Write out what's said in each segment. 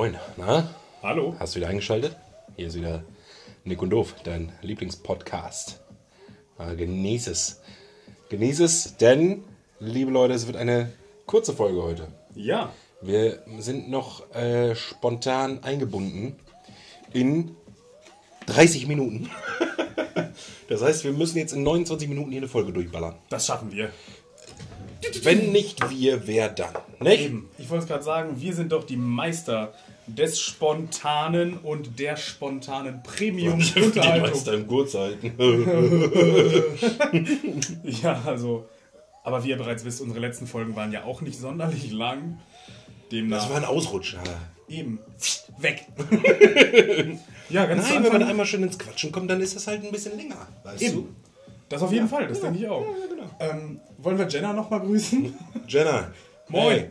Moin, na? Hallo. Hast du wieder eingeschaltet? Hier ist wieder Nick und Doof, dein Lieblingspodcast. Äh, genieß es. Genieß es, denn, liebe Leute, es wird eine kurze Folge heute. Ja. Wir sind noch äh, spontan eingebunden in 30 Minuten. Das heißt, wir müssen jetzt in 29 Minuten hier eine Folge durchballern. Das schaffen wir. Wenn nicht wir, wer dann? Nicht? Eben. Ich wollte es gerade sagen, wir sind doch die Meister des Spontanen und der spontanen Die Premium-Unterhaltung. Meister im Kurzhalten. Ja, also. Aber wie ihr bereits wisst, unsere letzten Folgen waren ja auch nicht sonderlich lang. Demnach. Das war ein Ausrutscher. eben. Weg. ja, ganz Nein, wenn man einmal schön ins Quatschen kommt, dann ist das halt ein bisschen länger. Weißt Eben. Das auf jeden Fall, das denke ich auch. genau. Ähm, wollen wir Jenna nochmal grüßen? du? Jenna. Moin. Hey.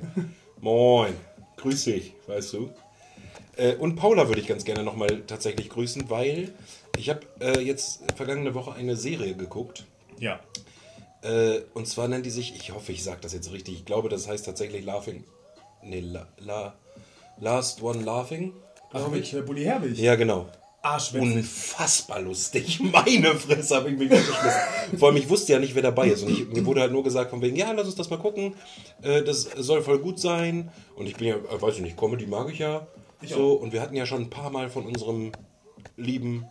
Moin. Grüß dich, weißt du. Äh, und Paula würde ich ganz gerne nochmal tatsächlich grüßen, weil ich habe äh, jetzt vergangene Woche eine Serie geguckt. Ja. Äh, und zwar nennt die sich, ich hoffe, ich sage das jetzt richtig, ich glaube, das heißt tatsächlich Laughing. Nee, la, la, Last One Laughing, Ach, glaube ich. äh, Bully Herbig. Ja, genau. Arschwitzig. Unfassbar lustig. Meine Fresse habe ich mich weggeschmissen. Vor allem, ich wusste ja nicht, wer dabei ist. Und ich, mir wurde halt nur gesagt von wegen, ja, lass uns das mal gucken. Äh, das soll voll gut sein. Und ich bin ja, äh, weiß ich nicht, Comedy mag ich ja. Ich so, und wir hatten ja schon ein paar Mal von unserem lieben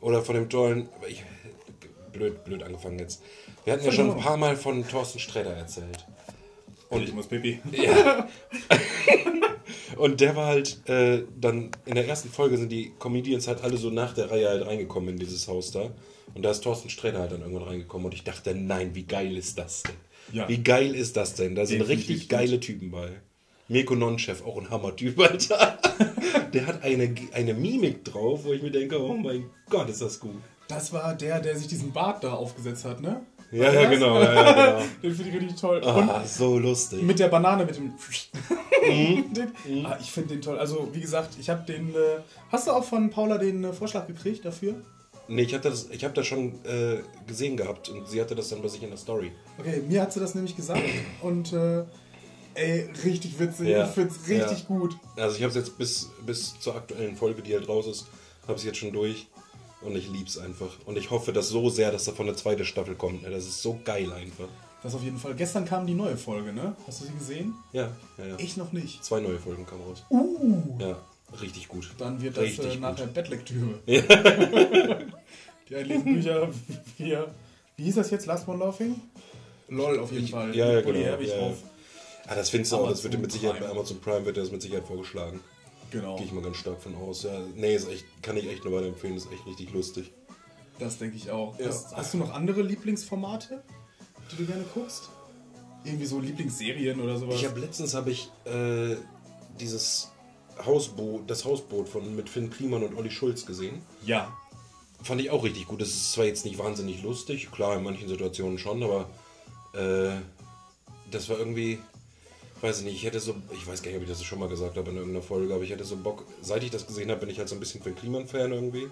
oder von dem tollen, ich, blöd, blöd angefangen jetzt. Wir hatten ja schon ein paar Mal von Thorsten Sträter erzählt. Und ich muss Pipi. Ja. Und der war halt äh, dann in der ersten Folge sind die Comedians halt alle so nach der Reihe halt reingekommen in dieses Haus da. Und da ist Thorsten Sträter halt dann irgendwann reingekommen und ich dachte, nein, wie geil ist das denn? Ja. Wie geil ist das denn? Da sind Definitiv richtig geile Typen bei. Mirko Nonchef, auch ein Hammertyp, Alter. Der hat eine, eine Mimik drauf, wo ich mir denke, oh mein Gott, ist das gut. Das war der, der sich diesen Bart da aufgesetzt hat, ne? Ja, ja, genau. Ja, ja, genau. Den finde ich richtig toll. Ah, so lustig. Mit der Banane, mit dem. Mhm. den, ah, ich finde den toll. Also, wie gesagt, ich habe den. Äh, hast du auch von Paula den äh, Vorschlag gekriegt dafür? Nee, ich, hatte das, ich habe das schon äh, gesehen gehabt und sie hatte das dann bei sich in der Story. Okay, mir hat sie das nämlich gesagt. Und, äh, ey, richtig witzig. Ja. Ich finde es richtig Ja. gut. Also ich habe es jetzt bis, bis zur aktuellen Folge, die halt raus ist, habe es jetzt schon durch und ich lieb's einfach. Und ich hoffe das so sehr, dass davon eine zweite Staffel kommt. ne? Das ist so geil einfach. Das auf jeden Fall. Gestern kam die neue Folge, ne? Hast du sie gesehen? Ja, ja, ja. Ich noch nicht. Zwei neue Folgen kamen raus. Uh. Ja, richtig gut. Dann wird das Richtig äh, nachher. Bettlektüre. die einen lesen Bücher, wir. Wie hieß das jetzt? Last One Laughing? LOL auf jeden Fall. Ja, ja, Mit Bully genau, Herbig ja, ja. Ah, das findest du auch, das wird mit Sicherheit bei. Amazon Prime wird das mit Sicherheit vorgeschlagen. Genau. Gehe ich mal ganz stark von aus. Ja, nee, ist echt, kann ich echt nur weiterempfehlen, ist echt richtig lustig. Das denke ich auch. Ja. Hast, hast du noch andere Lieblingsformate, die du gerne guckst? Irgendwie so Lieblingsserien oder sowas? Ich habe letztens habe ich äh, dieses Hausboot, das Hausboot von mit Finn Kliman und Olli Schulz gesehen. ja. Fand ich auch richtig gut. Das ist zwar jetzt nicht wahnsinnig lustig, klar, in manchen Situationen schon, aber äh, das war irgendwie, weiß ich nicht, ich hätte so, ich weiß gar nicht, ob ich das schon mal gesagt habe in irgendeiner Folge, aber ich hätte so Bock, seit ich das gesehen habe, bin ich halt so ein bisschen für Kliman-Fan irgendwie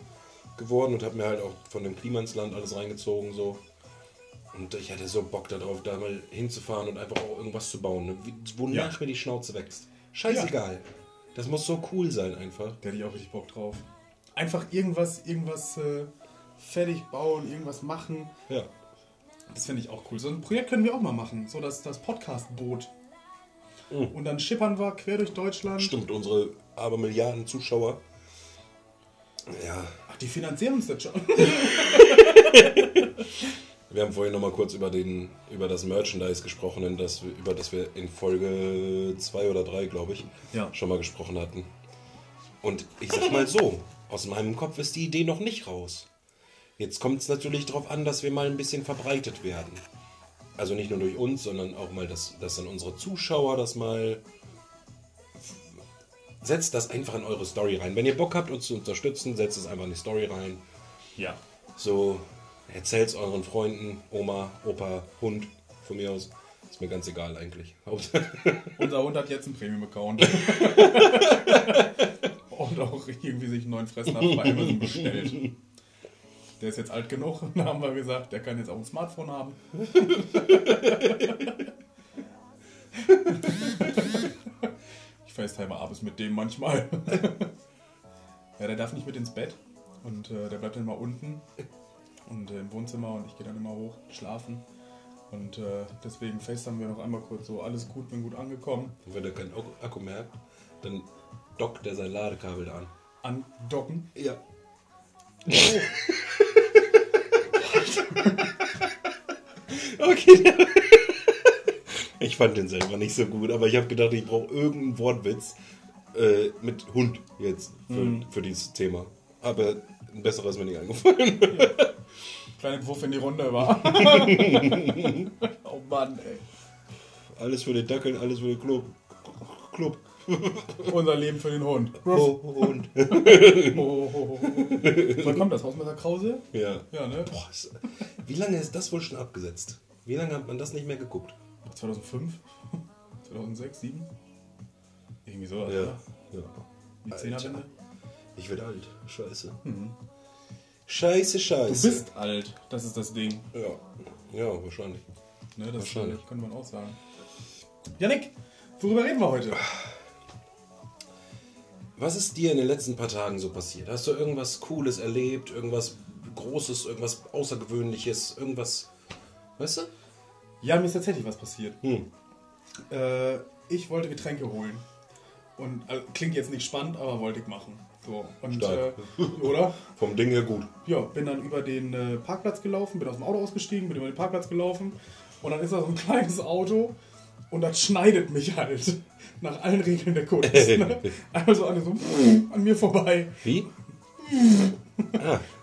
geworden und habe mir halt auch von dem Klimansland alles reingezogen so. Und ich hatte so Bock darauf, da mal hinzufahren und einfach auch irgendwas zu bauen, ne? Wonach Ja. mir die Schnauze wächst. Scheißegal. Das muss so cool sein einfach. Da hätte ich auch richtig Bock drauf. Einfach irgendwas, irgendwas äh, fertig bauen, irgendwas machen. Ja. Das finde ich auch cool. So ein Projekt können wir auch mal machen. So das, das Podcast-Boot. Und dann schippern wir quer durch Deutschland. Stimmt, unsere Abermilliarden Zuschauer. Ja, Ach, die finanzieren uns das schon. wir haben vorhin noch mal kurz über, den, über das Merchandise gesprochen, das, über das wir in Folge 2 oder 3, glaube ich, Ja. schon mal gesprochen hatten. Und ich sag mal so, aus meinem Kopf ist die Idee noch nicht raus. Jetzt kommt es natürlich darauf an, dass wir mal ein bisschen verbreitet werden. Also nicht nur durch uns, sondern auch mal, dass, dass dann unsere Zuschauer das mal. Setzt das einfach in eure Story rein. Wenn ihr Bock habt, uns zu unterstützen, setzt es einfach in die Story rein. Ja. So, erzählt's euren Freunden, Oma, Opa, Hund, von mir aus. Ist mir ganz egal eigentlich. Unser Hund hat jetzt einen Premium-Account. Und auch irgendwie sich einen neuen Fressnapf bei Amazon bestellt. Der ist jetzt alt genug, und da haben wir gesagt, der kann jetzt auch ein Smartphone haben. Ich FaceTime abends mit dem manchmal. ja, der darf nicht mit ins Bett und äh, der bleibt dann immer unten und äh, im Wohnzimmer und ich gehe dann immer hoch schlafen. Und äh, deswegen FaceTime wir noch einmal kurz so, alles gut, bin gut angekommen. Und wenn er keinen Akku- Akku mehr hat, dann dockt er sein Ladekabel da an. Andocken. Ja. okay. Ich fand den selber nicht so gut, aber ich habe gedacht, ich brauche irgendeinen Wortwitz äh, mit Hund jetzt für, für dieses Thema. Aber ein besserer ist mir nicht eingefallen. Kleine Wurf in die Runde war. oh Mann, ey. Alles für den Dackel, alles für den Club. Club. Unser Leben für den Hund. Oh, Hund. Oh, oh, oh. Wann kommt das? Hausmesser Krause? Ja. Ja, ne? Boah, ist, wie lange ist das wohl schon abgesetzt? Wie lange hat man das nicht mehr geguckt? 2005? 2006, 2007? Irgendwie sowas, Ja. oder? ja. Die. Zehnerwende? Ich werde alt. Scheiße. Scheiße, scheiße. Du bist alt, das ist das Ding. Ja. Ja, wahrscheinlich. Ne, das Wahrscheinlich. könnte man auch sagen. Janik, worüber reden wir heute? Was ist dir in den letzten paar Tagen so passiert? Hast du irgendwas Cooles erlebt? Irgendwas Großes? Irgendwas Außergewöhnliches? Irgendwas. Weißt du? Ja, mir ist tatsächlich was passiert. Hm. Äh, ich wollte Getränke holen. Und also, klingt jetzt nicht spannend, aber wollte ich machen. So. Und, äh, oder? Vom Ding her gut. Ja, bin dann über den äh, Parkplatz gelaufen, bin aus dem Auto ausgestiegen, bin über den Parkplatz gelaufen und dann ist da so ein kleines Auto und das schneidet mich halt nach allen Regeln der Kunst. Ne? Einmal so alle so an mir vorbei Wie?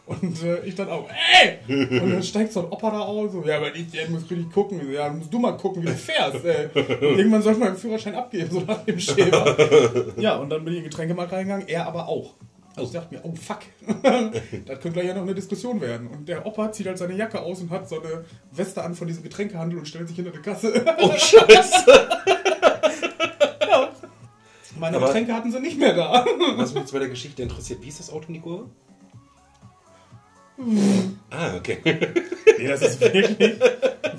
und äh, ich dann auch, ey! Und dann steigt so ein Opa da aus, so, ja, aber ich der muss richtig gucken. Ja, musst du mal gucken, wie du fährst. Ey. Und irgendwann sollte man den Führerschein abgeben, so nach dem Schema. Ja, und dann bin ich in den Getränkemarkt reingegangen, er aber auch. Also ich dachte mir, oh fuck, das könnte gleich ja noch eine Diskussion werden. Und der Opa zieht halt seine Jacke aus und hat so eine Weste an von diesem Getränkehandel und stellt sich hinter die Kasse. Oh, Scheiße. Meine Aber- Getränke hatten sie nicht mehr da. Was mich jetzt bei der Geschichte interessiert, wie ist das Auto in die Kurve? Ah, okay. Nee, das ist wirklich,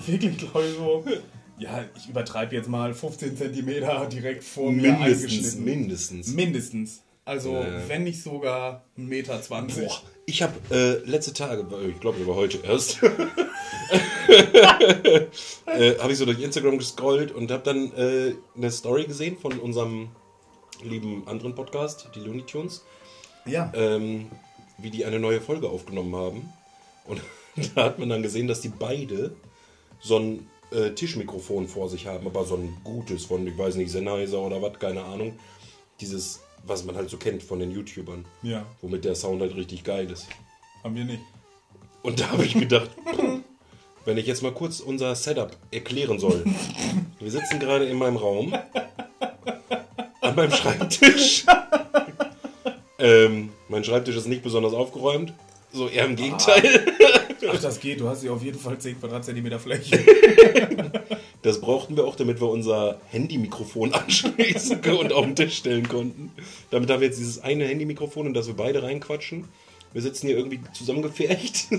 wirklich, glaube ich, so. Ja, ich übertreibe jetzt mal 15 Zentimeter direkt vor mir Mindestens, eingeschnitten. mindestens. Mindestens. Also, Äh. wenn nicht sogar 1,20 Meter. 20. Boah, ich habe äh, letzte Tage, ich glaube sogar heute erst, äh, habe ich so durch Instagram gescrollt und habe dann äh, eine Story gesehen von unserem lieben anderen Podcast, die Looney Tunes, Ja. ähm, wie die eine neue Folge aufgenommen haben. Und da hat man dann gesehen, dass die beide so ein äh, Tischmikrofon vor sich haben, aber so ein gutes von, ich weiß nicht, Sennheiser oder was, keine Ahnung. Dieses, was man halt so kennt von den YouTubern, Ja, womit der Sound halt richtig geil ist. haben wir nicht. Und da habe ich gedacht, wenn ich jetzt mal kurz unser Setup erklären soll. Wir sitzen gerade in meinem Raum, an meinem Schreibtisch. Ähm, mein Schreibtisch ist nicht besonders aufgeräumt, so eher im Gegenteil. Ach, das geht. Du hast hier auf jeden Fall 10 Quadratzentimeter Fläche. Das brauchten wir auch, damit wir unser Handymikrofon anschließen und auf den Tisch stellen konnten. Damit haben wir jetzt dieses eine Handymikrofon und dass wir beide reinquatschen. Wir sitzen hier irgendwie zusammengefercht.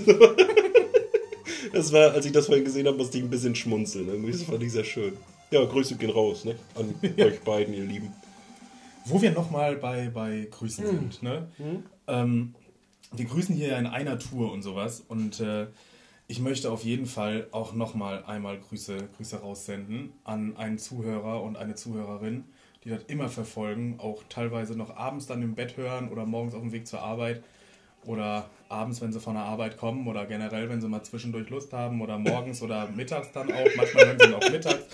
Das war, als ich das vorhin gesehen habe, musste ich ein bisschen schmunzeln. Irgendwie, das fand ich sehr schön. Ja, Grüße gehen raus, ne? An euch beiden, ihr Lieben. Wo wir nochmal bei, bei Grüßen Hm. sind. Ne? Ähm, wir grüßen hier ja in einer Tour und sowas. Und äh, ich möchte auf jeden Fall auch nochmal einmal Grüße, Grüße raussenden an einen Zuhörer und eine Zuhörerin, die das immer verfolgen. Auch teilweise noch abends dann im Bett hören oder morgens auf dem Weg zur Arbeit. Oder abends, wenn sie von der Arbeit kommen oder generell, wenn sie mal zwischendurch Lust haben oder morgens oder mittags dann auch. Manchmal hören sie auch mittags.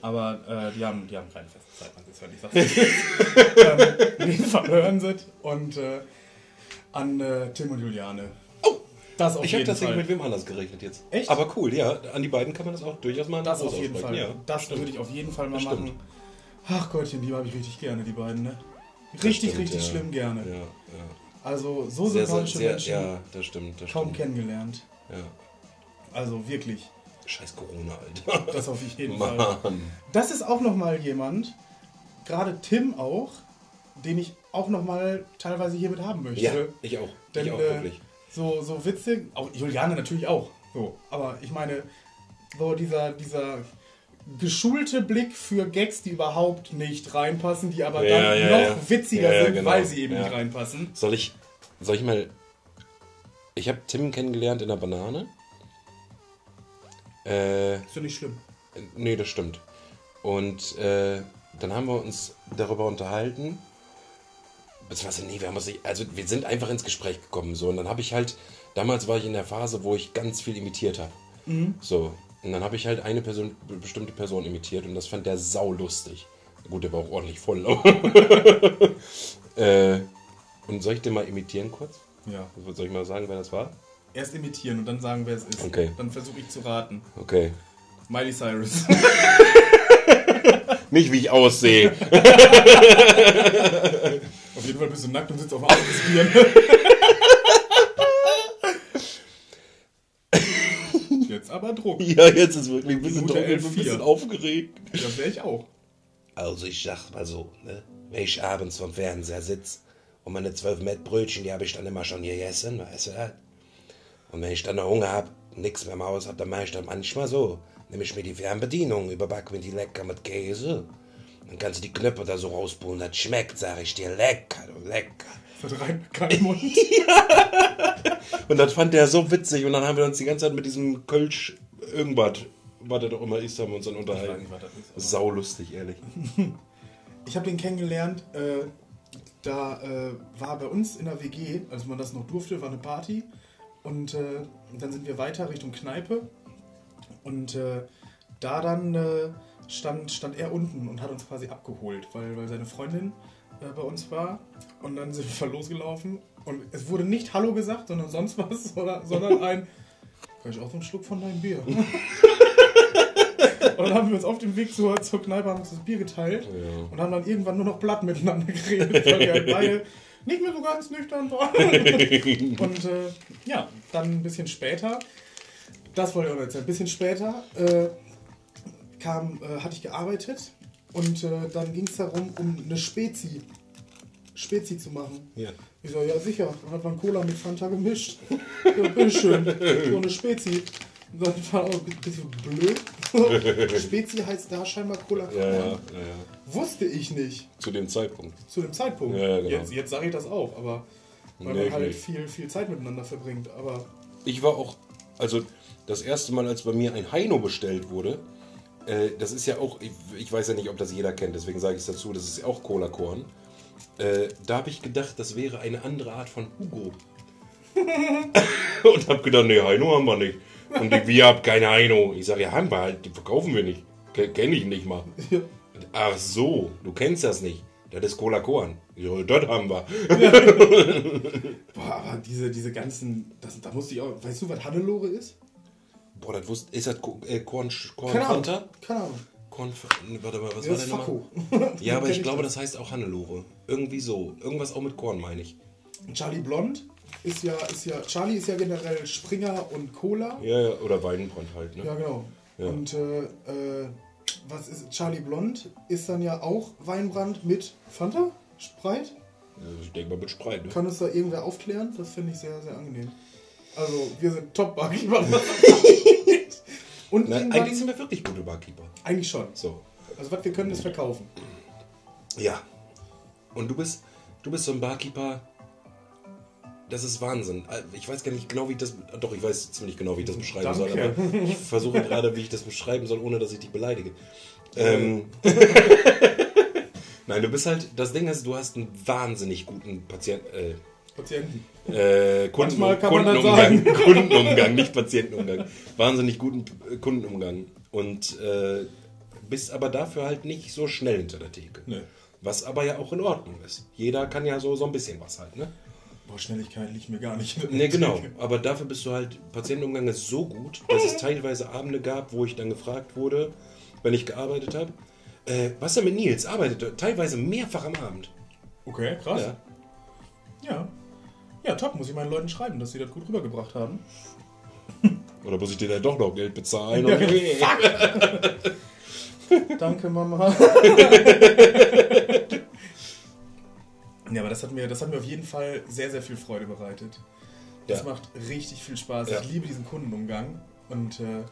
Aber äh, die, haben, die haben keine feste Zeit, man das hört nicht ähm, auf jeden Fall hören sie es. Und äh, an äh, Tim und Juliane. Oh! Das auf Ich habe tatsächlich Fall. mit wem anders gerechnet jetzt. Echt? Aber cool, ja. An die beiden kann man das auch durchaus mal Das auf jeden Fall. Ja, das stimmt. würde ich auf jeden Fall mal Das stimmt. machen. Ach Gottchen, die habe ich richtig gerne, die beiden, ne? Richtig, stimmt, richtig ja. schlimm gerne. Ja, ja. Also so Sehr, sehr, sympathische sehr, Menschen ja, das stimmt. Das kaum stimmt. kennengelernt. Ja. Also wirklich, Scheiß Corona, Alter. das auf jeden Fall. Mann. Das ist auch nochmal jemand, gerade Tim auch, den ich auch nochmal teilweise hiermit haben möchte. Ja, ich auch. Denn, ich auch, äh, wirklich. So, so witzig, auch Juliane natürlich auch. So, aber ich meine, so dieser, dieser geschulte Blick für Gags, die überhaupt nicht reinpassen, die aber Ja, dann ja, noch ja. witziger sind, genau. weil sie eben nicht reinpassen. Soll ich, soll ich mal. Ich habe Tim kennengelernt in der Banane. Äh, Ist ja nicht schlimm. nee, das stimmt. Und äh, dann haben wir uns darüber unterhalten. Beziehungsweise, nee, wir haben uns nicht, also wir sind einfach ins Gespräch gekommen. So, und dann habe ich halt, damals war ich in der Phase, wo ich ganz viel imitiert habe. So, und dann habe ich halt eine Person, be- bestimmte Person imitiert und das fand der sau lustig. Gut, der war auch ordentlich voll. äh, und soll ich den mal imitieren kurz? Ja. Soll ich mal sagen, wer das war? Erst imitieren und dann sagen, wer es ist. Okay. Dann versuche ich zu raten. Okay. Miley Cyrus. Nicht wie ich aussehe. Auf jeden Fall bist du nackt und sitzt auf des Bieren. Jetzt aber Druck. ja, jetzt ist wirklich ein bisschen, Minute Druck, ich bin ein 11, bisschen aufgeregt. Das wäre ich auch. Also ich sag mal so, ne? wenn ich abends vom Fernseher sitze und meine 12 Met Brötchen, die habe ich dann immer schon gegessen, weißt du das? Und wenn ich dann noch Hunger hab, nix mehr im Haus hab, dann mache ich dann manchmal so. Nehme ich mir die Fernbedienung, überback mir die lecker mit Käse. Dann kannst du die Knöpfe da so rauspulen, das schmeckt, sag ich dir, lecker, du lecker. Das rein keinen Mund. Und das fand der so witzig und dann haben wir uns die ganze Zeit mit diesem Kölsch irgendwas, was der doch immer ist, haben wir uns dann unterhalten. das Sau lustig, ehrlich. Ich habe den kennengelernt, äh, da äh, war bei uns in der WG, als man das noch durfte, war eine Party. Und äh, dann sind wir weiter Richtung Kneipe. Und äh, da dann äh, stand, stand er unten und hat uns quasi abgeholt, weil, weil seine Freundin äh, bei uns war. Und dann sind wir losgelaufen. Und es wurde nicht Hallo gesagt, sondern sonst was, oder, sondern ein, kann ich auch so einen Schluck von deinem Bier? Und dann haben wir uns auf dem Weg zur, zur Kneipe haben uns das Bier geteilt Ja. und haben dann irgendwann nur noch Blatt miteinander geredet, weil wir halt beide nicht mehr so ganz nüchtern waren. Und äh, ja, dann ein bisschen später, das wollte ich auch erzählen, ein bisschen später äh, kam, äh, hatte ich gearbeitet und äh, dann ging es darum, um eine Spezi, Spezi zu machen. Ja. Ich so, ja sicher, dann hat man Cola mit Fanta gemischt. Ja, bitteschön, so eine Spezi. Und dann war auch ein bisschen blöd. Spezi heißt da scheinbar Cola. Ja, ja, ja. Wusste ich nicht Zu dem Zeitpunkt. zu dem Zeitpunkt. Genau. Jetzt, jetzt sage ich das auch, aber weil Nee, man halt viel, viel Zeit miteinander verbringt. Aber Ich war auch, also das erste Mal, als bei mir ein Heino bestellt wurde, äh, das ist ja auch, ich, ich weiß ja nicht, ob das jeder kennt, deswegen sage ich es dazu, das ist ja auch Cola-Korn. Äh, da habe ich gedacht, das wäre eine andere Art von Hugo. Und habe gedacht, nee, Heino haben wir nicht. Und ich, wir habt keine Heino. Ich sage, ja, haben wir halt, die verkaufen wir nicht. Kenne ich nicht mal. Ach so, du kennst das nicht. Das ist Cola-Korn. Ja, das haben wir. boah, aber diese, diese ganzen, das, da musste ich auch. Weißt du, was Hannelore ist? Boah, das wusste, ist das äh, Korn, Korn Keine Ahnung. Fanta? Keine Ahnung. Korn, warte mal, was Ja, war denn nochmal? Ja, aber ich glaube, das. heißt auch Hannelore. Irgendwie so. Irgendwas auch mit Korn, meine ich. Charlie Blond ist ja, ist ja. Charlie ist ja generell Springer und Cola. Ja, ja, oder Weidenbrand halt, ne? Ja, genau. Ja. Und äh, äh, was ist Charlie Blond? Ist dann ja auch Weinbrand mit Fanta? Sprite? Also ich denke mal mit Spreit, ne? Kann uns da irgendwer aufklären? Das finde ich sehr, sehr angenehm. Also, wir sind top barkeeper Und Na, eigentlich sind wir wirklich gute Barkeeper. eigentlich schon. So. Also, was wir können, ist verkaufen. Ja. Und du bist, du bist so ein Barkeeper. Das ist Wahnsinn. Ich weiß gar nicht genau, wie ich das. Doch, ich weiß ziemlich genau, wie ich das beschreiben soll. Danke. Aber ich versuche gerade, wie ich das beschreiben soll, ohne dass ich dich beleidige. Ähm, Nein, du bist halt. Das Ding ist, du hast einen wahnsinnig guten Patienten. Äh, Patienten. Äh, Kunden, Kundenumgang, Kundenumgang, nicht Patientenumgang. Wahnsinnig guten äh, Kundenumgang. Und äh, bist aber dafür halt nicht so schnell hinter der Theke. Nee. Was aber ja auch in Ordnung ist. Jeder kann ja so, so ein bisschen was halt, ne? Boah, Schnelligkeit liegt mir gar nicht. Ne, genau. Aber dafür bist du halt, Patientenumgang ist so gut, dass es teilweise Abende gab, wo ich dann gefragt wurde, wenn ich gearbeitet habe, äh, was denn mit Nils? Arbeitet er teilweise mehrfach am Abend. Okay, krass. Ja. Ja. Ja. top. Muss ich meinen Leuten schreiben, dass sie das gut rübergebracht haben. Oder muss ich dir dann doch noch Geld bezahlen? Ja, Okay. Danke, Mama. ja, aber das hat, mir, das hat mir auf jeden Fall sehr, sehr viel Freude bereitet. Das Ja. macht richtig viel Spaß. Ja. Ich liebe diesen Kundenumgang. Und äh,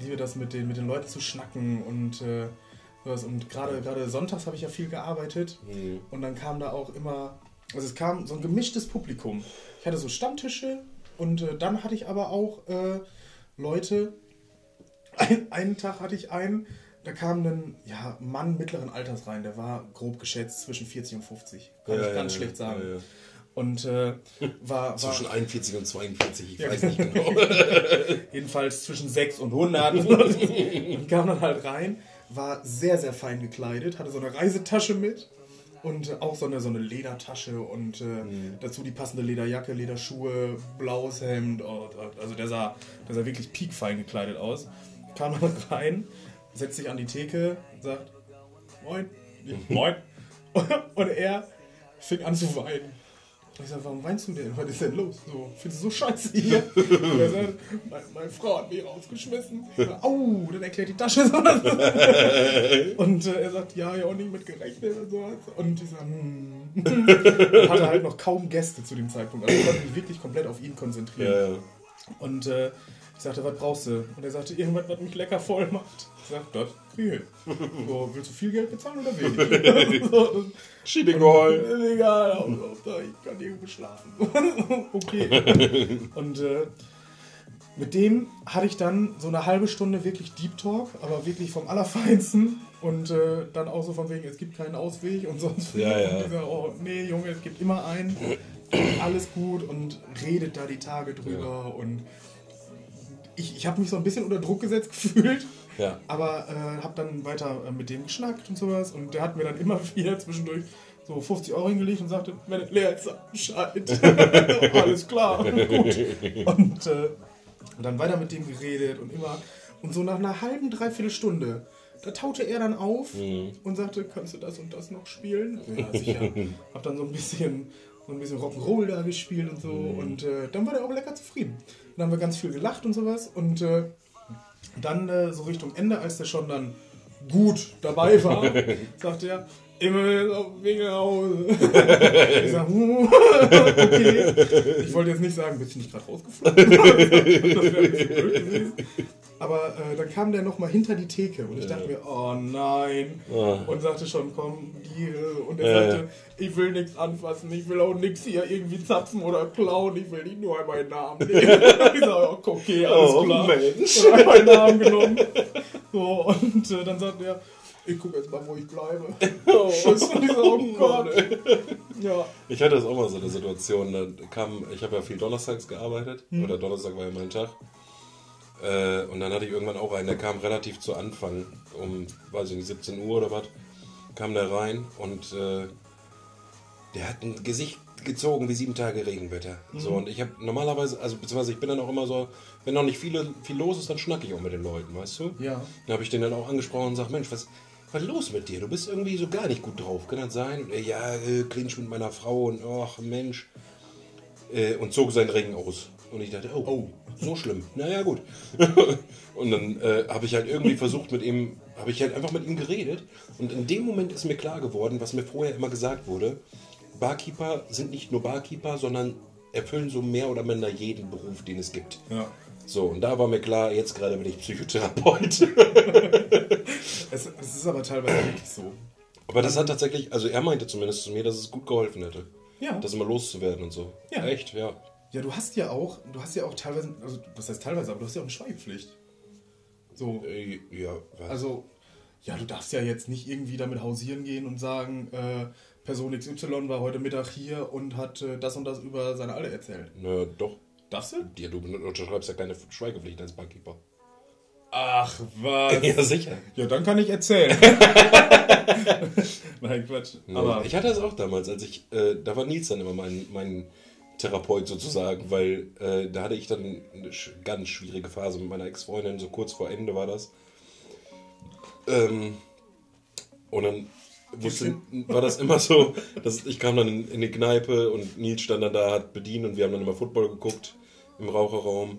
liebe das mit den, mit den Leuten zu schnacken und äh, sowas. Und gerade gerade sonntags habe ich ja viel gearbeitet Mhm. und dann kam da auch immer, also es kam so ein gemischtes Publikum. Ich hatte so Stammtische und äh, dann hatte ich aber auch äh, Leute, ein, einen Tag hatte ich einen, da kam ein ja, Mann mittleren Alters rein, der war grob geschätzt zwischen 40 und 50. Kann Ja, ich ja, ganz schlecht sagen. Und äh, war, war Zwischen 41 und 42, ich weiß nicht genau. jedenfalls zwischen 6 und 100 und kam dann halt rein, war sehr, sehr fein gekleidet, hatte so eine Reisetasche mit und auch so eine, so eine Ledertasche und äh, dazu die passende Lederjacke, Lederschuhe, blaues Hemd. Oh, also der sah, der sah wirklich piekfein gekleidet aus. Kam dann rein, setzt sich an die Theke, sagt Moin, Moin. Und er fing an zu weinen. Ich sag, warum weinst du denn? Was ist denn los? So, findest du so scheiße hier? Und er sagt, meine, meine Frau hat mich rausgeschmissen. Sag, Au, dann erklärt die Tasche so. Und äh, er sagt, ja, ja auch nicht mit gerechnet und sowas. Und ich sag, hm. Und hatte halt noch kaum Gäste zu dem Zeitpunkt. Also ich konnte mich wirklich komplett auf ihn konzentrieren. ja, ja. Und äh, ich sagte, was brauchst du? Und er sagte, irgendwas, was mich lecker voll macht. Ich sag, das ich. So, willst du viel Geld bezahlen oder wenig? so, Schiedingol. Egal, ich kann irgendwo schlafen. okay. Und äh, mit dem hatte ich dann so eine halbe Stunde wirklich Deep Talk, aber wirklich vom Allerfeinsten. Und äh, dann auch so von wegen, es gibt keinen Ausweg und sonst Ja, ja. Und sag, oh nee, Junge, es gibt immer einen. Alles gut und redet da die Tage drüber. Und ich, ich habe mich so ein bisschen unter Druck gesetzt gefühlt. Ja. Aber äh, habe dann weiter äh, mit dem geschnackt und sowas. Und der hat mir dann immer wieder zwischendurch so 50 Euro hingelegt und sagte, wenn es leer ist, sag Bescheid. Alles klar, gut. Und äh, dann weiter mit dem geredet und immer. Und so nach einer halben, dreiviertel Stunde, da taute er dann auf und sagte, kannst du das und das noch spielen? Ja, sicher. Hab dann so ein bisschen, so ein bisschen Rock'n'Roll da gespielt und so. Und äh, dann war der auch lecker zufrieden. Dann haben wir ganz viel gelacht und sowas. Und äh, dann äh, so Richtung Ende, als der schon dann gut dabei war, sagte er, immer jetzt auf Weg nach Hause. ich sag, okay. Ich wollte jetzt nicht sagen, bist du nicht gerade rausgeflogen? das wäre ein bisschen blöd gewesen. Aber äh, dann kam der nochmal hinter die Theke und ich dachte mir, oh nein. Und sagte schon, komm, Giere. Und er Ja, sagte, ich will nichts anfassen, ich will auch nichts hier irgendwie zapfen oder klauen, ich will nicht nur einmal meinen Namen nehmen. ich sag, oh, okay, alles Oh, klar. Mensch. Und einmal meinen Namen genommen. So, und äh, dann sagte er, ich gucke jetzt mal, wo ich bleibe. Oh, Tschüss. Und ich so, oh Gott. Ja. Ich hatte das auch mal so eine Situation, da kam, ich habe ja viel donnerstags gearbeitet, Hm. oder Donnerstag war ja mein Tag. Äh, und dann hatte ich irgendwann auch einen, der kam relativ zu Anfang, um, weiß ich nicht, 17 Uhr oder was, kam der rein und äh, der hat ein Gesicht gezogen wie sieben Tage Regenwetter. So, Mhm. und ich habe normalerweise, also beziehungsweise ich bin dann auch immer so, wenn noch nicht viele, viel los ist, dann schnacke ich auch mit den Leuten, weißt du? Ja. Dann habe ich den dann auch angesprochen und sag, Mensch, was, was ist los mit dir? Du bist irgendwie so gar nicht gut drauf. Kann das sein? Er, ja, äh, Clinch mit meiner Frau und ach Mensch. Äh, und zog seinen Ring aus. Und ich dachte, oh, Oh. so schlimm. Naja, gut. und dann äh, habe ich halt irgendwie versucht mit ihm, habe ich halt einfach mit ihm geredet. Und in dem Moment ist mir klar geworden, was mir vorher immer gesagt wurde. Barkeeper sind nicht nur Barkeeper, sondern erfüllen so mehr oder minder jeden Beruf, den es gibt. Ja. So, und da war mir klar, jetzt gerade bin ich Psychotherapeut. Es, es ist aber teilweise wirklich so. Aber das hat tatsächlich, also er meinte zumindest zu mir, dass es gut geholfen hätte. Ja. Das immer loszuwerden und so. Ja. Echt, ja. Ja, du hast ja auch, du hast ja auch teilweise, also was heißt teilweise, aber du hast ja auch eine Schweigepflicht. So, Äh, Ja, was? also, ja, du darfst ja jetzt nicht irgendwie damit hausieren gehen und sagen, äh, Person XY war heute Mittag hier und hat äh, das und das über seine Alte erzählt. Na, doch. Darfst du? Ja, du unterschreibst ja keine Schweigepflicht als Barkeeper. Ach, was? Ja, sicher. Ja, dann kann ich erzählen. Nein, Quatsch. Aber ich hatte das auch damals, als ich, äh, da war Nils dann immer mein, mein Therapeut sozusagen, weil äh, da hatte ich dann eine ganz schwierige Phase mit meiner Ex-Freundin, so kurz vor Ende war das. Ähm, und dann wusste, war das immer so, dass ich kam dann in, in die Kneipe und Nils stand dann da, hat bedient und wir haben dann immer Football geguckt im Raucherraum.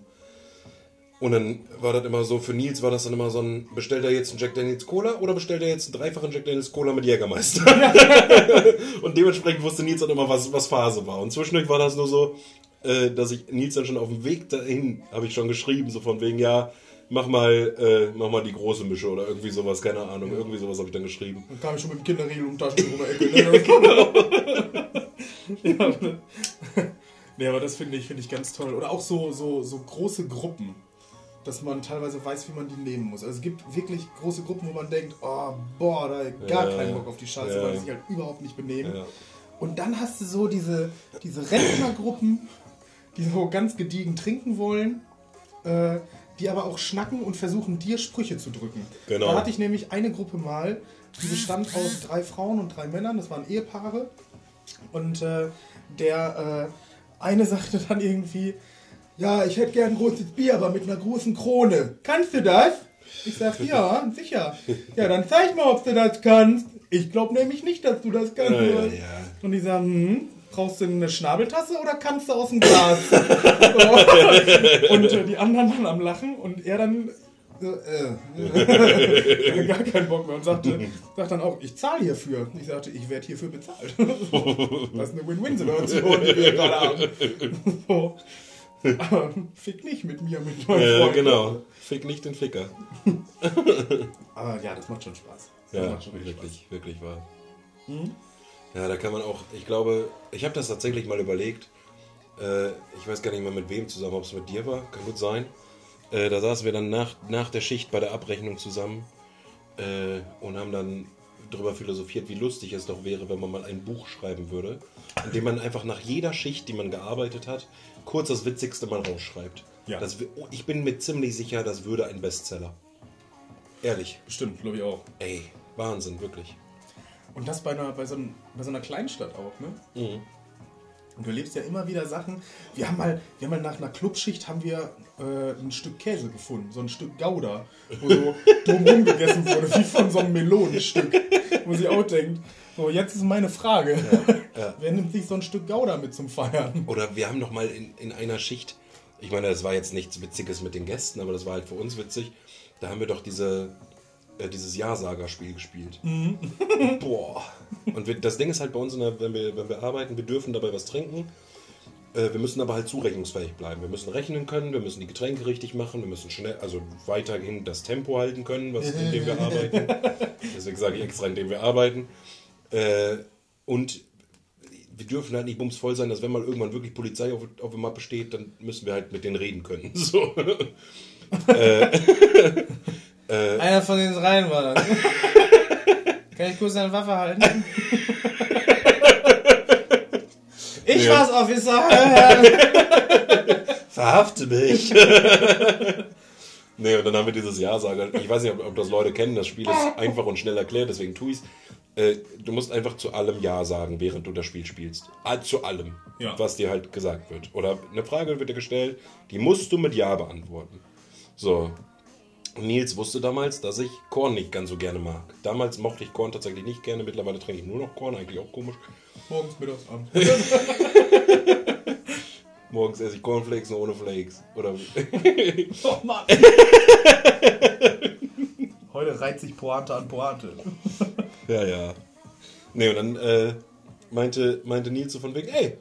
Und dann war das immer so, für Nils war das dann immer so ein, bestellt er jetzt einen Jack Daniels Cola oder bestellt er jetzt einen dreifachen Jack Daniels Cola mit Jägermeister? und dementsprechend wusste Nils dann immer, was, was Phase war. Und zwischendurch war das nur so, äh, dass ich Nils dann schon auf dem Weg dahin, habe ich schon geschrieben, so von wegen, ja, mach mal, äh, mach mal die große Mische oder irgendwie sowas, keine Ahnung. Irgendwie sowas habe ich dann geschrieben. Dann kam ich schon mit dem Kinderriegel um Taschentuch um die Ecke. Ne? ja, ne? Nee, aber das finde ich, finde ich ganz toll. Oder auch so, so, so große Gruppen, dass man teilweise weiß, wie man die nehmen muss. Also es gibt wirklich große Gruppen, wo man denkt, oh, boah, da gar Ja, keinen Bock auf die Scheiße, ja. weil die sich halt überhaupt nicht benehmen. Ja. Und dann hast du so diese, diese Rentnergruppen, die so ganz gediegen trinken wollen, äh, die aber auch schnacken und versuchen, dir Sprüche zu drücken. Genau. Da hatte ich nämlich eine Gruppe mal, die bestand aus drei Frauen und drei Männern, das waren Ehepaare. Und äh, der äh, eine sagte dann irgendwie, ja, ich hätte gern ein großes Bier, aber mit einer großen Krone. Kannst du das? Ich sag, ja, sicher. Ja, dann zeig mal, ob du das kannst. Ich glaube nämlich nicht, dass du das kannst. Ja, ja, ja. Und die sagen, hm, brauchst du eine Schnabeltasse oder kannst du aus dem Glas? Und äh, die anderen dann am Lachen und er dann so, äh, hatte gar keinen Bock mehr und sagte, sagt dann auch, ich zahle hierfür. Ich sagte, ich werde hierfür bezahlt. das ist eine Win-Win-Situation, die wir gerade haben. So. Aber fick nicht mit mir, mit meinen Ja, Freunden. genau. Fick nicht den Ficker. Aber ja, das macht schon Spaß. Das Ja, macht schon wirklich, wirklich wahr. Mhm. Ja, da kann man auch, ich glaube, ich habe das tatsächlich mal überlegt. Äh, ich weiß gar nicht mehr mit wem zusammen, ob es mit dir war, kann gut sein. Äh, da saßen wir dann nach, nach der Schicht bei der Abrechnung zusammen äh, und haben dann darüber philosophiert, wie lustig es doch wäre, wenn man mal ein Buch schreiben würde, in dem man einfach nach jeder Schicht, die man gearbeitet hat, kurz das Witzigste mal rausschreibt. Ja. Das, oh, ich bin mir ziemlich sicher, das würde ein Bestseller. Ehrlich. Bestimmt, glaube ich auch. Ey, Wahnsinn, wirklich. Und das bei, einer, bei, so, einem, bei so einer Kleinstadt auch, ne? Mhm. Und du erlebst ja immer wieder Sachen. Wir haben mal, wir haben mal nach einer Clubschicht haben wir äh, ein Stück Käse gefunden, so ein Stück Gouda, wo so drumherum gegessen wurde, wie von so einem Melonenstück. Wo sie auch denkt, so jetzt ist meine Frage. ja. Wer nimmt sich so ein Stück Gouda mit zum Feiern? Oder wir haben noch mal in, in einer Schicht, ich meine, das war jetzt nichts Witziges mit den Gästen, aber das war halt für uns witzig. Da haben wir doch diese, äh, dieses Ja-Sager-Spiel gespielt. Boah. Und wir, das Ding ist halt bei uns, der, wenn, wir, wenn wir arbeiten, wir dürfen dabei was trinken. Äh, wir müssen aber halt zurechnungsfähig bleiben. Wir müssen rechnen können, wir müssen die Getränke richtig machen, wir müssen schnell, also weiterhin das Tempo halten können, was, in dem wir arbeiten. Deswegen sage ich extra, in dem wir arbeiten. Äh, und wir dürfen halt nicht bumsvoll sein, dass wenn mal irgendwann wirklich Polizei auf, auf der Mappe steht, dann müssen wir halt mit denen reden können. So. Einer von den dreien war das. Kann ich kurz deine Waffe halten? Ich Ja. war's, Officer! Verhafte mich! nee, und dann haben wir dieses Ja-Sager. Ich weiß nicht, ob, ob das Leute kennen. Das Spiel ist einfach und schnell erklärt, deswegen tue ich es. Du musst einfach zu allem Ja sagen, während du das Spiel spielst. Ah, Zu allem, Ja. was dir halt gesagt wird. Oder eine Frage wird dir gestellt, die musst du mit Ja beantworten. So. Nils wusste damals, dass ich Korn nicht ganz so gerne mag. Damals mochte ich Korn tatsächlich nicht gerne. Mittlerweile trinke ich nur noch Korn, eigentlich auch komisch. Morgens, mittags, abends. Morgens esse ich Cornflakes nur ohne Flakes. Oder Oh Mann. Heute reiht sich Pointe an Pointe. Ja, ja. Nee, und dann äh, meinte, meinte Nils so von wegen, ey,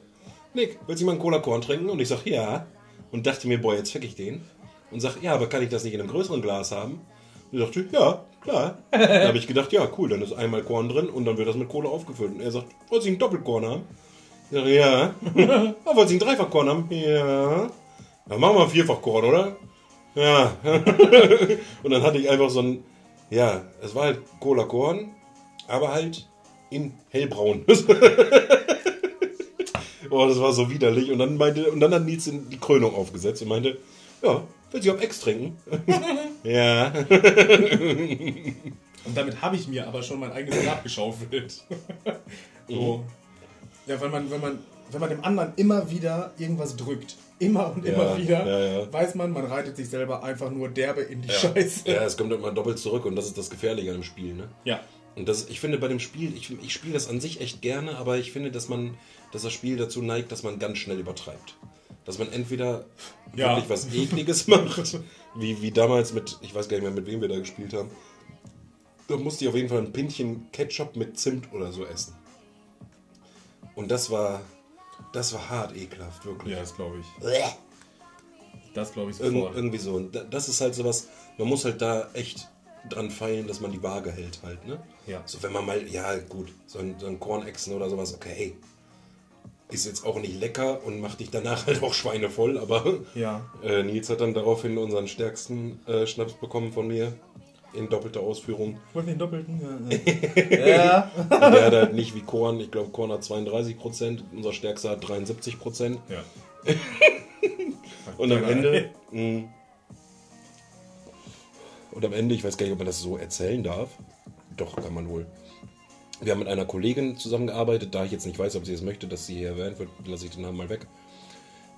Nick, willst du mal einen Cola-Korn trinken? Und ich sag, ja. Und dachte mir, boah, jetzt fick ich den. Und sag, ja, aber kann ich das nicht in einem größeren Glas haben? Und ich dachte, ja, klar. Dann habe ich gedacht, ja, cool, dann ist einmal Korn drin und dann wird das mit Cola aufgefüllt. Und er sagt, wollt ihr einen Doppelkorn haben? Ich sag, ja. ah, wollt ihr einen Dreifachkorn haben? Ja. Dann machen wir Vierfachkorn, oder? Ja. und dann hatte ich einfach so ein, ja, es war halt Cola-Korn, aber halt in hellbraun. oh, das war so widerlich. Und dann meinte, und dann hat Nils die Krönung aufgesetzt und meinte, ja, will sie auf Ex trinken? ja. Und damit habe ich mir aber schon mein eigenes Grab geschaufelt. so. Ja, wenn man, wenn man, wenn man dem anderen immer wieder irgendwas drückt, immer und immer Ja, wieder, ja, ja. weiß man, man reitet sich selber einfach nur derbe in die. Scheiße. ja, es kommt immer doppelt zurück und das ist das Gefährliche an dem Spiel, ne? Ja. Und das, ich finde bei dem Spiel, ich, ich spiele das an sich echt gerne, aber ich finde, dass man, dass das Spiel dazu neigt, dass man ganz schnell übertreibt. Dass man entweder Ja. wirklich was Ekliges macht, wie, wie damals mit, ich weiß gar nicht mehr, mit wem wir da gespielt haben. Da musste ich auf jeden Fall ein Pinchen Ketchup mit Zimt oder so essen. Und das war, das war hart ekelhaft, wirklich. Ja, das glaube ich. Das glaube ich sofort. irgendwie so. Und da- das ist halt sowas, man muss halt da echt dran feilen, dass man die Waage hält halt, ne? Ja. So, wenn man mal, ja gut, so ein, so ein Kornechsen oder sowas, okay, ist jetzt auch nicht lecker und macht dich danach halt auch schweinevoll, aber Ja. äh, Nils hat dann daraufhin unseren stärksten äh, Schnaps bekommen von mir in doppelter Ausführung. Wollen wir den doppelten? Ja, ja. Der hat halt nicht wie Korn, ich glaube Korn hat 32 Prozent, unser stärkster hat 73 Prozent. ja. Und am. Ende. mh, und am Ende, ich weiß gar nicht, ob man das so erzählen darf. Doch, kann man wohl. Wir haben mit einer Kollegin zusammengearbeitet, da ich jetzt nicht weiß, ob sie es möchte, dass sie hier erwähnt wird, lasse ich den Namen mal weg.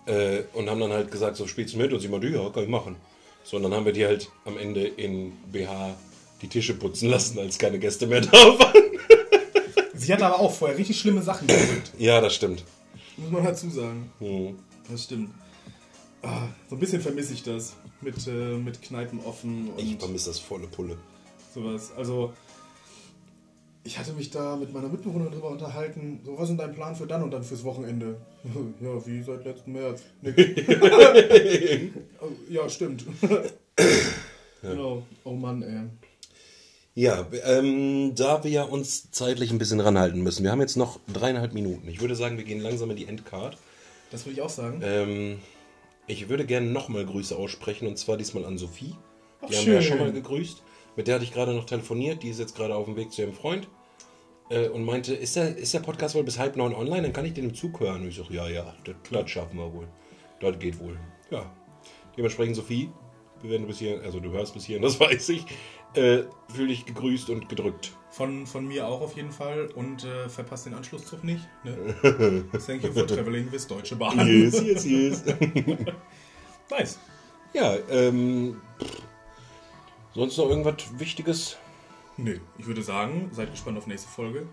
Äh, und haben dann halt gesagt, so spielst du mit? Und sie meinte, ja, kann ich machen. So, und dann haben wir die halt am Ende in BH die Tische putzen lassen, als keine Gäste mehr da waren. Sie hat aber auch vorher richtig schlimme Sachen gedrückt. Ja, das stimmt. Muss man dazu sagen. Hm. Das stimmt. Ah, so ein bisschen vermisse ich das. Mit, äh, mit Kneipen offen und Ich vermisse das volle Pulle. sowas. Also, ich hatte mich da mit meiner Mitbewohnerin drüber unterhalten. So, was ist denn dein Plan für dann und dann fürs Wochenende? Ja, wie seit letzten März. Nix. Oh, ja, stimmt. Genau. Oh Mann, ey. Ja, ähm, da wir uns zeitlich ein bisschen ranhalten müssen. Wir haben jetzt noch dreieinhalb Minuten. Ich würde sagen, wir gehen langsam in die Endcard. Das würde ich auch sagen. Ähm, ich würde gerne nochmal Grüße aussprechen und zwar diesmal an Sophie. Ach, Die haben wir ja schön. schon mal gegrüßt. Mit der hatte ich gerade noch telefoniert. Die ist jetzt gerade auf dem Weg zu ihrem Freund äh, und meinte, ist der, ist der Podcast wohl bis halb neun online? Dann kann ich den im Zug hören. Und ich sage, ja, ja, das, das schaffen wir wohl. Das geht wohl. Ja. Dementsprechend, Sophie, wenn du bis hier, also du hörst bis hierhin, das weiß ich, äh, fühle dich gegrüßt und gedrückt. Von, von mir auch auf jeden Fall und äh, verpasst den Anschlusszug nicht. Ne? Thank you for traveling with Deutsche Bahn. Yes, yes, yes. Nice. ja, ähm, sonst noch irgendwas Wichtiges? Nö, ich würde sagen, seid gespannt auf nächste Folge.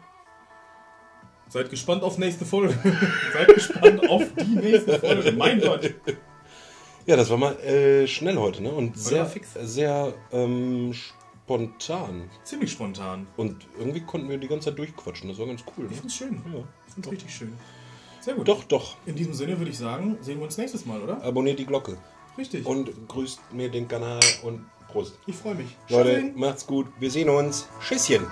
Seid gespannt auf nächste Folge. seid gespannt auf die nächste Folge. Mein Gott. Ja, das war mal äh, schnell heute, ne? Und sehr sehr ähm, spontan. Ziemlich spontan. Und irgendwie konnten wir die ganze Zeit durchquatschen. Das war ganz cool. Ich Ne? find's schön. Ja. Ich find's richtig schön. Sehr gut. Doch, doch. In diesem Sinne würde ich sagen, sehen wir uns nächstes Mal, oder? Abonniert die Glocke. Richtig. Und grüßt mir den Kanal und Prost. ich freue mich. Leute, Tschüsschen. macht's gut. Wir sehen uns. Tschüsschen.